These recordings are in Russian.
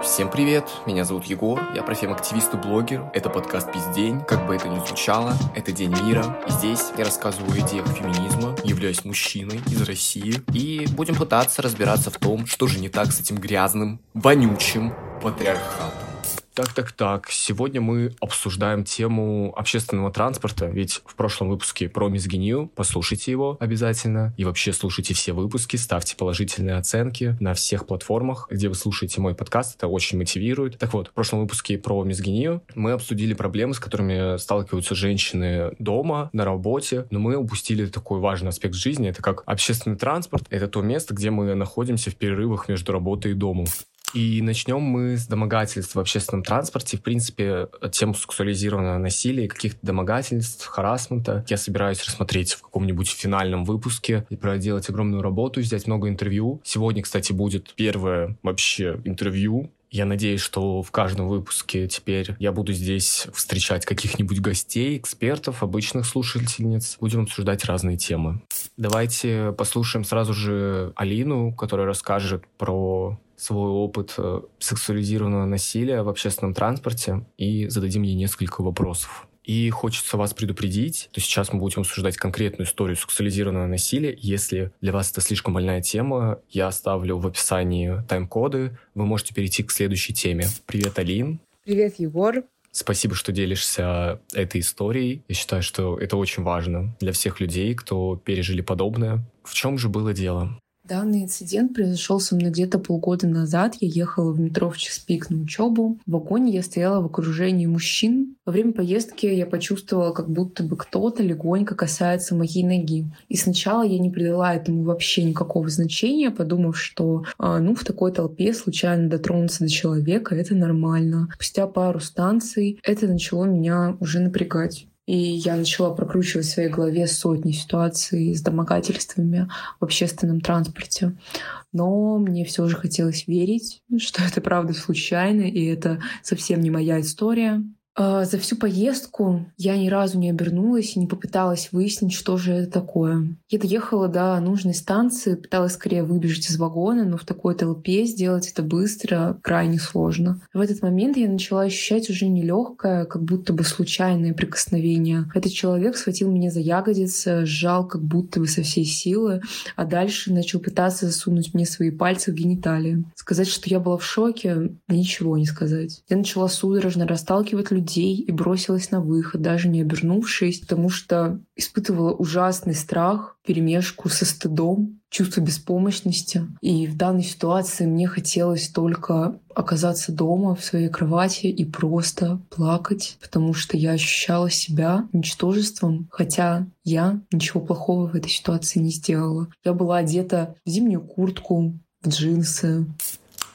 Всем привет, меня зовут Егор, я профем-активист и блогер. Это подкаст «Пиздень», как бы это ни звучало, это День мира. И здесь я рассказываю о идеях феминизма, являюсь мужчиной из России. И будем пытаться разбираться в том, что же не так с этим грязным, вонючим патриархатом. Так-так-так, сегодня мы обсуждаем тему общественного транспорта, ведь в прошлом выпуске про мизгинию, послушайте его обязательно, и вообще слушайте все выпуски, ставьте положительные оценки на всех платформах, где вы слушаете мой подкаст, это очень мотивирует. Так вот, в прошлом выпуске про мизгинию мы обсудили проблемы, с которыми сталкиваются женщины дома, на работе, но мы упустили такой важный аспект жизни, это как общественный транспорт, это то место, где мы находимся в перерывах между работой и домом. И начнем мы с домогательств в общественном транспорте. В принципе, тему сексуализированного насилия, каких-то домогательств, харасмента я собираюсь рассмотреть в каком-нибудь финальном выпуске и проделать огромную работу, взять много интервью. Сегодня, кстати, будет первое вообще интервью я надеюсь, что в каждом выпуске теперь я буду здесь встречать каких-нибудь гостей, экспертов, обычных слушательниц. Будем обсуждать разные темы. Давайте послушаем сразу же Алину, которая расскажет про свой опыт э, сексуализированного насилия в общественном транспорте и зададим ей несколько вопросов. И хочется вас предупредить, то сейчас мы будем обсуждать конкретную историю сексуализированного насилия. Если для вас это слишком больная тема, я оставлю в описании тайм-коды. Вы можете перейти к следующей теме. Привет, Алин. Привет, Егор. Спасибо, что делишься этой историей. Я считаю, что это очень важно для всех людей, кто пережили подобное. В чем же было дело? Данный инцидент произошел со мной где-то полгода назад. Я ехала в метро в час пик на учебу. В вагоне я стояла в окружении мужчин. Во время поездки я почувствовала, как будто бы кто-то легонько касается моей ноги. И сначала я не придала этому вообще никакого значения, подумав, что а, ну в такой толпе случайно дотронуться до человека — это нормально. Спустя пару станций это начало меня уже напрягать. И я начала прокручивать в своей голове сотни ситуаций с домогательствами в общественном транспорте. Но мне все же хотелось верить, что это правда случайно, и это совсем не моя история. А, за всю поездку я ни разу не обернулась и не попыталась выяснить, что же это такое. Я доехала до нужной станции, пыталась скорее выбежать из вагона, но в такой толпе сделать это быстро крайне сложно. В этот момент я начала ощущать уже нелегкое, как будто бы случайное прикосновение. Этот человек схватил меня за ягодицы, сжал как будто бы со всей силы, а дальше начал пытаться засунуть мне свои пальцы в гениталии. Сказать, что я была в шоке, ничего не сказать. Я начала судорожно расталкивать людей, людей и бросилась на выход, даже не обернувшись, потому что испытывала ужасный страх, перемешку со стыдом, чувство беспомощности. И в данной ситуации мне хотелось только оказаться дома в своей кровати и просто плакать, потому что я ощущала себя ничтожеством, хотя я ничего плохого в этой ситуации не сделала. Я была одета в зимнюю куртку, в джинсы.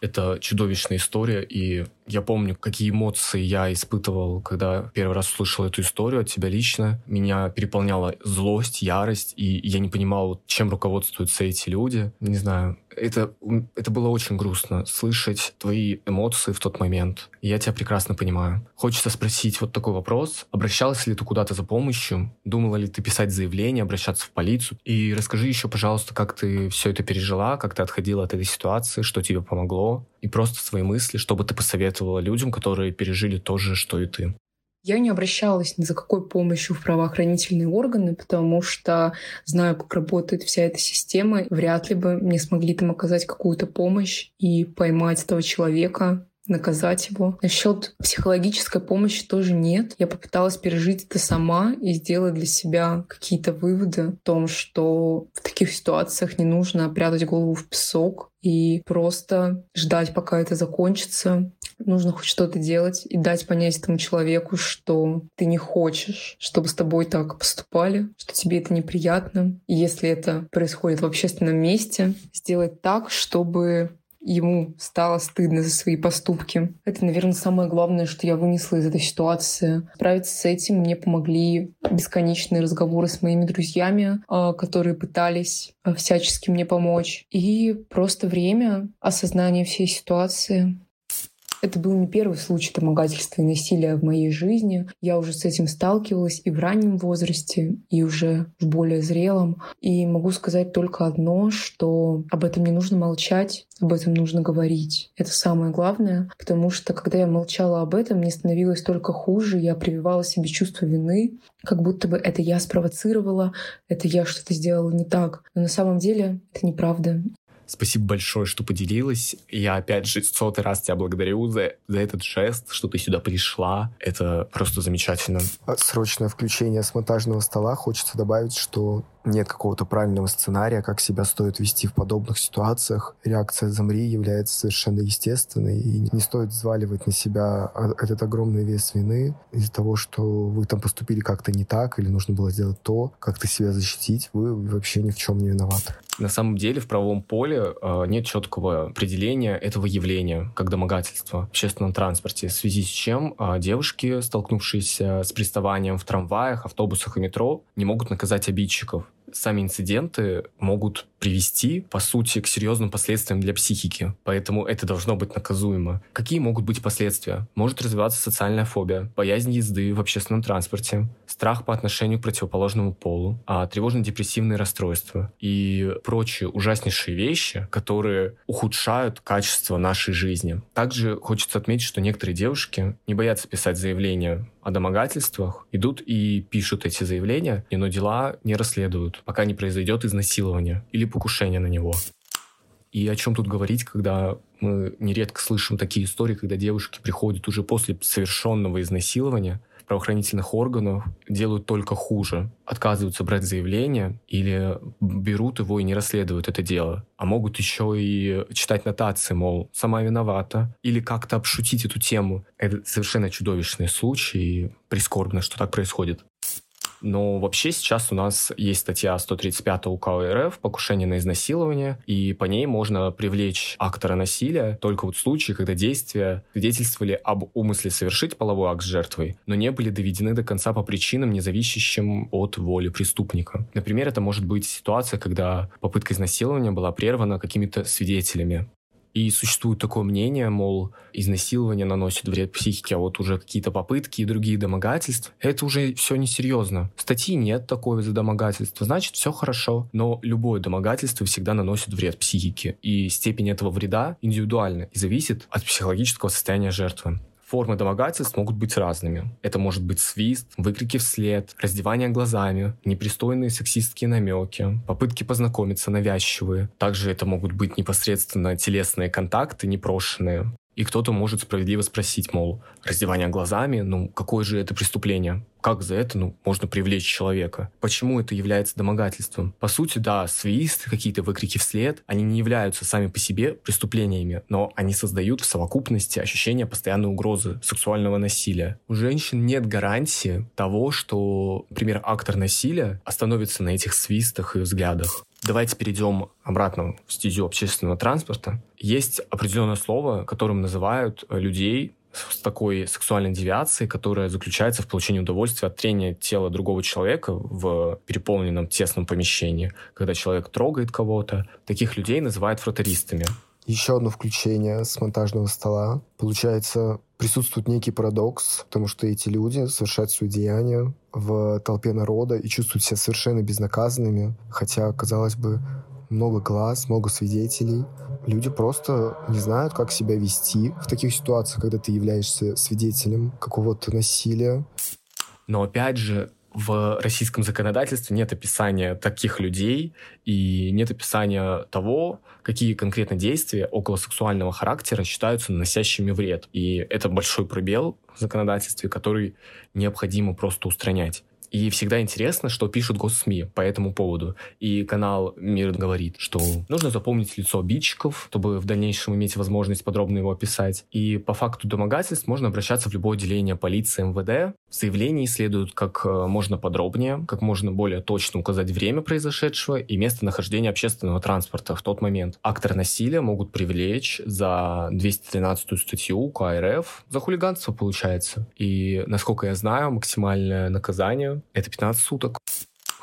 Это чудовищная история, и я помню, какие эмоции я испытывал, когда первый раз услышал эту историю от тебя лично. Меня переполняла злость, ярость, и я не понимал, чем руководствуются эти люди. Не знаю, это, это было очень грустно, слышать твои эмоции в тот момент. Я тебя прекрасно понимаю. Хочется спросить вот такой вопрос. Обращалась ли ты куда-то за помощью? Думала ли ты писать заявление, обращаться в полицию? И расскажи еще, пожалуйста, как ты все это пережила, как ты отходила от этой ситуации, что тебе помогло? И просто свои мысли, что бы ты посоветовала людям, которые пережили то же, что и ты? Я не обращалась ни за какой помощью в правоохранительные органы, потому что знаю, как работает вся эта система. Вряд ли бы мне смогли там оказать какую-то помощь и поймать этого человека, наказать его. Насчет психологической помощи тоже нет. Я попыталась пережить это сама и сделать для себя какие-то выводы о том, что в таких ситуациях не нужно прятать голову в песок и просто ждать, пока это закончится. Нужно хоть что-то делать и дать понять этому человеку, что ты не хочешь, чтобы с тобой так поступали, что тебе это неприятно. И если это происходит в общественном месте, сделать так, чтобы ему стало стыдно за свои поступки. Это, наверное, самое главное, что я вынесла из этой ситуации. Справиться с этим мне помогли бесконечные разговоры с моими друзьями, а, которые пытались а, всячески мне помочь. И просто время, осознание всей ситуации. Это был не первый случай домогательства и насилия в моей жизни. Я уже с этим сталкивалась и в раннем возрасте, и уже в более зрелом. И могу сказать только одно, что об этом не нужно молчать, об этом нужно говорить. Это самое главное, потому что когда я молчала об этом, мне становилось только хуже, я прививала себе чувство вины, как будто бы это я спровоцировала, это я что-то сделала не так. Но на самом деле это неправда. Спасибо большое, что поделилась. Я опять же сотый раз тебя благодарю за, за этот жест, что ты сюда пришла. Это просто замечательно. Срочное включение с монтажного стола. Хочется добавить, что нет какого-то правильного сценария, как себя стоит вести в подобных ситуациях. Реакция «замри» является совершенно естественной, и не стоит взваливать на себя этот огромный вес вины из-за того, что вы там поступили как-то не так, или нужно было сделать то, как-то себя защитить. Вы вообще ни в чем не виноваты. На самом деле в правовом поле э, нет четкого определения этого явления, как домогательство в общественном транспорте, в связи с чем э, девушки, столкнувшиеся с приставанием в трамваях, автобусах и метро, не могут наказать обидчиков сами инциденты могут привести, по сути, к серьезным последствиям для психики. Поэтому это должно быть наказуемо. Какие могут быть последствия? Может развиваться социальная фобия, боязнь езды в общественном транспорте, страх по отношению к противоположному полу, а тревожно-депрессивные расстройства и прочие ужаснейшие вещи, которые ухудшают качество нашей жизни. Также хочется отметить, что некоторые девушки не боятся писать заявления о домогательствах, идут и пишут эти заявления, но дела не расследуют, пока не произойдет изнасилование или покушение на него. И о чем тут говорить, когда мы нередко слышим такие истории, когда девушки приходят уже после совершенного изнасилования, правоохранительных органов делают только хуже. Отказываются брать заявление или берут его и не расследуют это дело. А могут еще и читать нотации, мол, сама виновата. Или как-то обшутить эту тему. Это совершенно чудовищный случай, и прискорбно, что так происходит. Но вообще сейчас у нас есть статья 135 УК РФ «Покушение на изнасилование», и по ней можно привлечь актора насилия только вот в случае, когда действия свидетельствовали об умысле совершить половой акт с жертвой, но не были доведены до конца по причинам, не зависящим от воли преступника. Например, это может быть ситуация, когда попытка изнасилования была прервана какими-то свидетелями. И существует такое мнение, мол, изнасилование наносит вред психике, а вот уже какие-то попытки и другие домогательства, это уже все несерьезно. Статьи нет такой за домогательство, значит, все хорошо. Но любое домогательство всегда наносит вред психике. И степень этого вреда индивидуальна и зависит от психологического состояния жертвы. Формы домогательств могут быть разными. Это может быть свист, выкрики вслед, раздевание глазами, непристойные сексистские намеки, попытки познакомиться навязчивые. Также это могут быть непосредственно телесные контакты непрошенные. И кто-то может справедливо спросить, мол, раздевание глазами, ну, какое же это преступление? Как за это, ну, можно привлечь человека? Почему это является домогательством? По сути, да, свист, какие-то выкрики вслед, они не являются сами по себе преступлениями, но они создают в совокупности ощущение постоянной угрозы сексуального насилия. У женщин нет гарантии того, что, например, актор насилия остановится на этих свистах и взглядах. Давайте перейдем обратно в стезю общественного транспорта. Есть определенное слово, которым называют людей с такой сексуальной девиацией, которая заключается в получении удовольствия от трения тела другого человека в переполненном тесном помещении. Когда человек трогает кого-то, таких людей называют фротеристами. Еще одно включение с монтажного стола. Получается, присутствует некий парадокс, потому что эти люди совершают свои деяния в толпе народа и чувствуют себя совершенно безнаказанными, хотя, казалось бы, много глаз, много свидетелей. Люди просто не знают, как себя вести в таких ситуациях, когда ты являешься свидетелем какого-то насилия. Но опять же, в российском законодательстве нет описания таких людей и нет описания того, какие конкретно действия около сексуального характера считаются наносящими вред. И это большой пробел в законодательстве, который необходимо просто устранять. И всегда интересно, что пишут госсми по этому поводу. И канал Мир говорит, что нужно запомнить лицо обидчиков, чтобы в дальнейшем иметь возможность подробно его описать. И по факту домогательств можно обращаться в любое отделение полиции МВД. В заявлении следует как э, можно подробнее, как можно более точно указать время произошедшего и местонахождение общественного транспорта в тот момент. Акторы насилия могут привлечь за 213 статью КРФ за хулиганство, получается. И, насколько я знаю, максимальное наказание это 15 суток.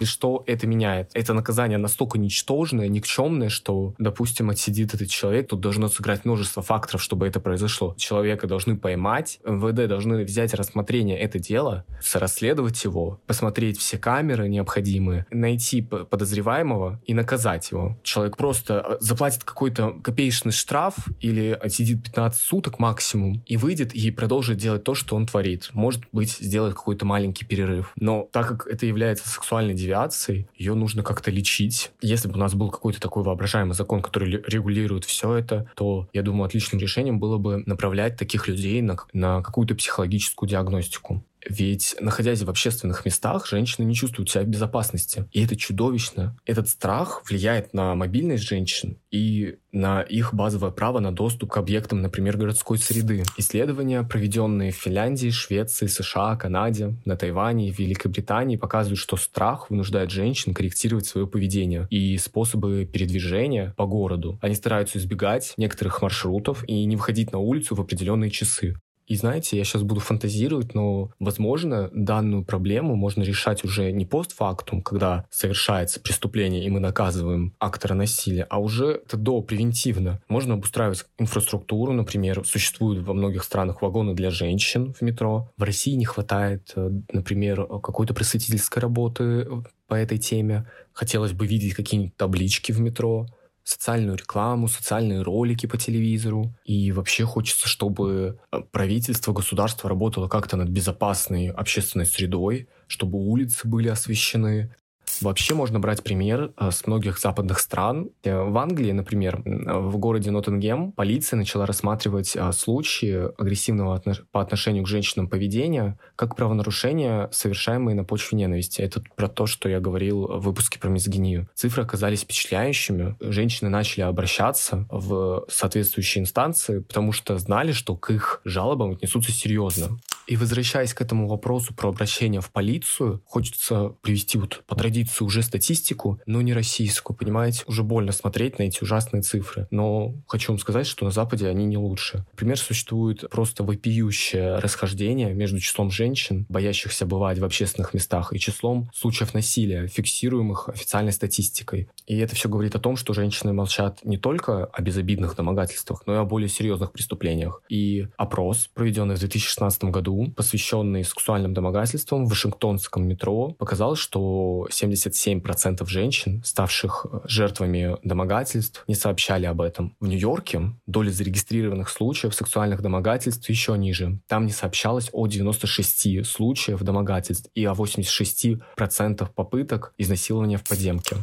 И что это меняет? Это наказание настолько ничтожное, никчемное, что, допустим, отсидит этот человек, тут должно сыграть множество факторов, чтобы это произошло. Человека должны поймать, МВД должны взять рассмотрение это дело, расследовать его, посмотреть все камеры необходимые, найти подозреваемого и наказать его. Человек просто э, заплатит какой-то копеечный штраф или отсидит 15 суток максимум и выйдет и продолжит делать то, что он творит. Может быть, сделает какой-то маленький перерыв. Но так как это является сексуальной девиацией, ее нужно как-то лечить. Если бы у нас был какой-то такой воображаемый закон, который регулирует все это, то, я думаю, отличным решением было бы направлять таких людей на, на какую-то психологическую диагностику. Ведь, находясь в общественных местах, женщины не чувствуют себя в безопасности. И это чудовищно. Этот страх влияет на мобильность женщин и на их базовое право на доступ к объектам, например, городской среды. Исследования, проведенные в Финляндии, Швеции, США, Канаде, на Тайване и Великобритании, показывают, что страх вынуждает женщин корректировать свое поведение и способы передвижения по городу. Они стараются избегать некоторых маршрутов и не выходить на улицу в определенные часы. И знаете, я сейчас буду фантазировать, но, возможно, данную проблему можно решать уже не постфактум, когда совершается преступление, и мы наказываем актора насилия, а уже это до, превентивно. Можно обустраивать инфраструктуру, например, существуют во многих странах вагоны для женщин в метро. В России не хватает, э, например, какой-то просветительской работы по этой теме. Хотелось бы видеть какие-нибудь таблички в метро, социальную рекламу, социальные ролики по телевизору. И вообще хочется, чтобы э, правительство, государство работало как-то над безопасной общественной средой, чтобы улицы были освещены, Вообще можно брать пример э, с многих западных стран. Э, в Англии, например, в городе Ноттингем полиция начала рассматривать э, случаи агрессивного по отношению к женщинам поведения как правонарушения, совершаемые на почве ненависти. Это про то, что я говорил в выпуске про мизогинию. Цифры оказались впечатляющими. Женщины начали обращаться в соответствующие инстанции, потому что знали, что к их жалобам отнесутся серьезно. И возвращаясь к этому вопросу про обращение в полицию, хочется привести вот по традиции уже статистику, но не российскую, понимаете? Уже больно смотреть на эти ужасные цифры. Но хочу вам сказать, что на Западе они не лучше. Например, существует просто вопиющее расхождение между числом женщин, боящихся бывать в общественных местах, и числом случаев насилия, фиксируемых официальной статистикой. И это все говорит о том, что женщины молчат не только о безобидных домогательствах, но и о более серьезных преступлениях. И опрос, проведенный в 2016 году, посвященный сексуальным домогательствам в Вашингтонском метро, показал, что 77% женщин, ставших э, жертвами домогательств, не сообщали об этом. В Нью-Йорке доля зарегистрированных случаев сексуальных домогательств еще ниже. Там не сообщалось о 96 случаев домогательств и о 86% попыток изнасилования в подземке.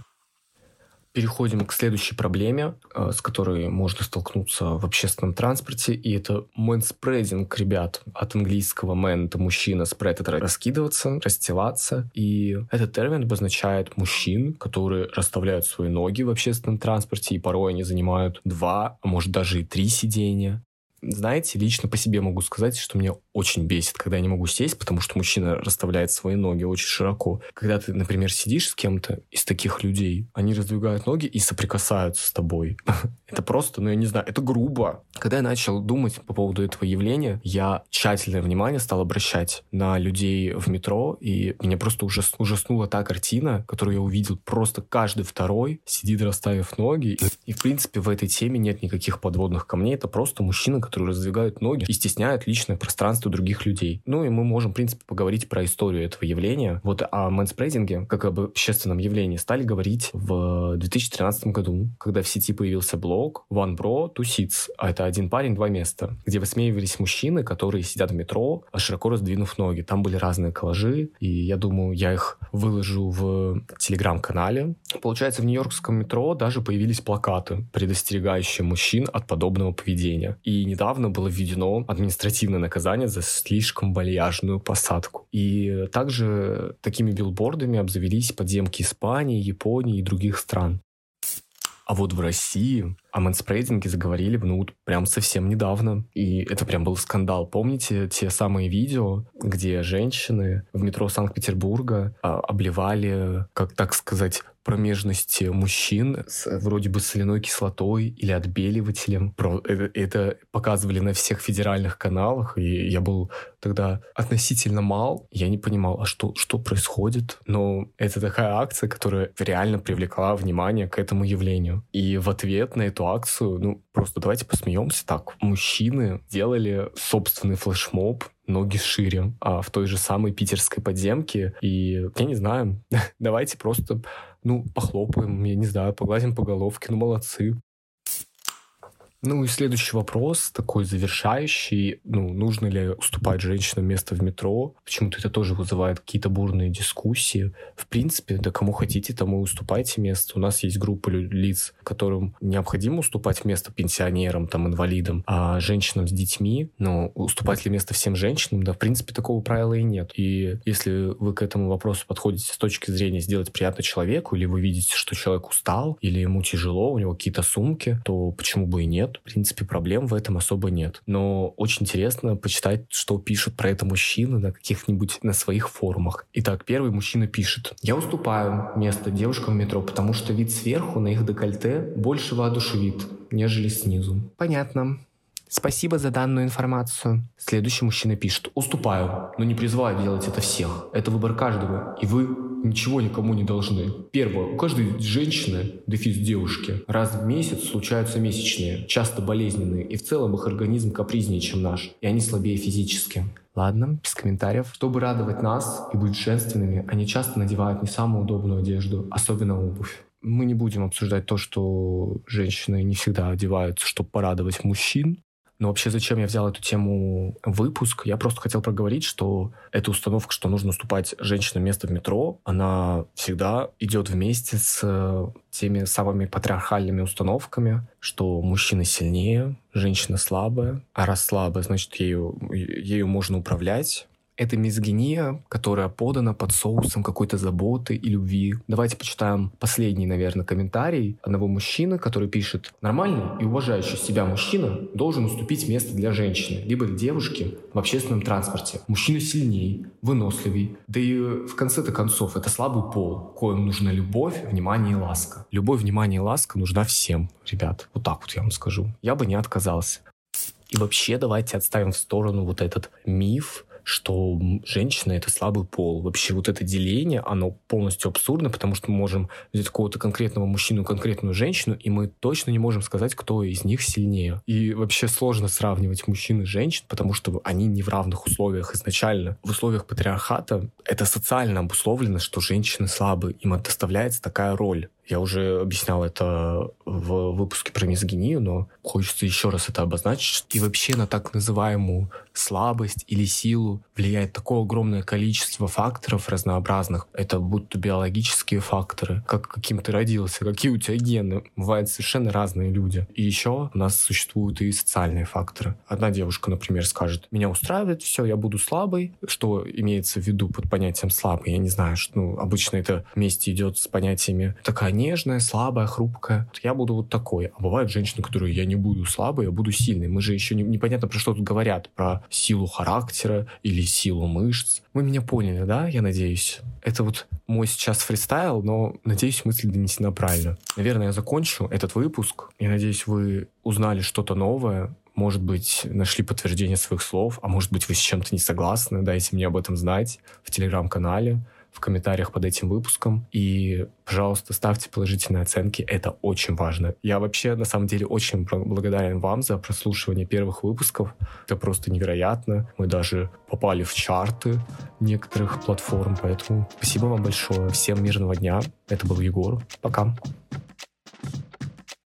Переходим к следующей проблеме, э, с которой можно столкнуться в общественном транспорте, и это мэнспрединг, ребят. От английского man — это мужчина, спред — это раскидываться, расстилаться. И этот термин обозначает мужчин, которые расставляют свои ноги в общественном транспорте, и порой они занимают два, а может даже и три сидения. Знаете, лично по себе могу сказать, что мне очень бесит, когда я не могу сесть, потому что мужчина расставляет свои ноги очень широко. Когда ты, например, сидишь с кем-то из таких людей, они раздвигают ноги и соприкасаются с тобой. это просто, ну я не знаю, это грубо. Когда я начал думать по поводу этого явления, я тщательное внимание стал обращать на людей в метро, и меня просто ужас, ужаснула та картина, которую я увидел. Просто каждый второй сидит, расставив ноги. И, в принципе, в этой теме нет никаких подводных камней. Это просто мужчины, которые раздвигают ноги и стесняют личное пространство других людей. Ну и мы можем, в принципе, поговорить про историю этого явления. Вот о мэнспрейдинге, как об общественном явлении, стали говорить в 2013 году, когда в сети появился блог One Bro, Two Seats. А это один парень, два места, где высмеивались мужчины, которые сидят в метро, широко раздвинув ноги. Там были разные коллажи, и я думаю, я их выложу в телеграм-канале. Получается, в нью-йоркском метро даже появились плакаты, предостерегающие мужчин от подобного поведения. И недавно было введено административное наказание за слишком вальяжную посадку. И также такими билбордами обзавелись подземки Испании, Японии и других стран. А вот в России о мэнспрейдинге заговорили, ну, прям совсем недавно. И это прям был скандал. Помните те самые видео, где женщины в метро Санкт-Петербурга а, обливали, как так сказать, промежности мужчин с вроде бы соляной кислотой или отбеливателем. Про, это, это показывали на всех федеральных каналах, и я был тогда относительно мал. Я не понимал, а что, что происходит? Но это такая акция, которая реально привлекла внимание к этому явлению. И в ответ на эту акцию, ну, просто давайте посмеемся так. Мужчины делали собственный флешмоб ноги шире а, в той же самой питерской подземке. И я не знаю, давайте просто ну, похлопаем, я не знаю, погладим по головке, ну, молодцы. Ну и следующий вопрос, такой завершающий. Ну, нужно ли уступать женщинам место в метро? Почему-то это тоже вызывает какие-то бурные дискуссии. В принципе, да кому хотите, тому уступайте место. У нас есть группа лиц, которым необходимо уступать место пенсионерам, там, инвалидам, а женщинам с детьми, ну, уступать ли место всем женщинам, да, в принципе, такого правила и нет. И если вы к этому вопросу подходите с точки зрения сделать приятно человеку, или вы видите, что человек устал, или ему тяжело, у него какие-то сумки, то почему бы и нет? В принципе, проблем в этом особо нет. Но очень интересно почитать, что пишут про это мужчины на каких-нибудь на своих форумах. Итак, первый мужчина пишет. «Я уступаю место девушкам в метро, потому что вид сверху на их декольте больше воодушевит, нежели снизу». Понятно. Спасибо за данную информацию. Следующий мужчина пишет. Уступаю, но не призываю делать это всех. Это выбор каждого, и вы ничего никому не должны. Первое. У каждой женщины, дефис девушки, раз в месяц случаются месячные, часто болезненные, и в целом их организм капризнее, чем наш, и они слабее физически. Ладно, без комментариев. Чтобы радовать нас и быть женственными, они часто надевают не самую удобную одежду, особенно обувь. Мы не будем обсуждать то, что женщины не всегда одеваются, чтобы порадовать мужчин. Но вообще, зачем я взял эту тему выпуск? Я просто хотел проговорить, что эта установка, что нужно уступать женщинам место в метро, она всегда идет вместе с э, теми самыми патриархальными установками, что мужчина сильнее, женщина слабая, а раз слабая, значит, ею, ею можно управлять, это мизогиния, которая подана под соусом какой-то заботы и любви. Давайте почитаем последний, наверное, комментарий одного мужчины, который пишет «Нормальный и уважающий себя мужчина должен уступить место для женщины, либо девушки в общественном транспорте. Мужчина сильнее, выносливей. Да и в конце-то концов это слабый пол, коим нужна любовь, внимание и ласка. Любовь, внимание и ласка нужна всем, ребят. Вот так вот я вам скажу. Я бы не отказался. И вообще давайте отставим в сторону вот этот миф, что женщина — это слабый пол. Вообще вот это деление, оно полностью абсурдно, потому что мы можем взять какого-то конкретного мужчину, конкретную женщину, и мы точно не можем сказать, кто из них сильнее. И вообще сложно сравнивать мужчин и женщин, потому что они не в равных условиях изначально. В условиях патриархата это социально обусловлено, что женщины слабы, им доставляется такая роль. Я уже объяснял это в выпуске про мизогинию, но хочется еще раз это обозначить. И вообще на так называемую слабость или силу влияет такое огромное количество факторов разнообразных. Это будто биологические факторы, как каким ты родился, какие у тебя гены. Бывают совершенно разные люди. И еще у нас существуют и социальные факторы. Одна девушка, например, скажет, меня устраивает все, я буду слабой. Что имеется в виду под понятием слабый? Я не знаю, что ну, обычно это вместе идет с понятиями такая нежная, слабая, хрупкая. Я буду вот такой. А бывают женщины, которые я не буду слабой, я буду сильной. Мы же еще не, непонятно, про что тут говорят. Про силу характера или силу мышц. Вы меня поняли, да, я надеюсь? Это вот мой сейчас фристайл, но надеюсь, мысль донесена правильно. Наверное, я закончу этот выпуск. Я надеюсь, вы узнали что-то новое, может быть, нашли подтверждение своих слов, а может быть, вы с чем-то не согласны, дайте мне об этом знать в телеграм-канале в комментариях под этим выпуском. И, пожалуйста, ставьте положительные оценки. Это очень важно. Я вообще, на самом деле, очень благодарен вам за прослушивание первых выпусков. Это просто невероятно. Мы даже попали в чарты некоторых платформ. Поэтому спасибо вам большое. Всем мирного дня. Это был Егор. Пока.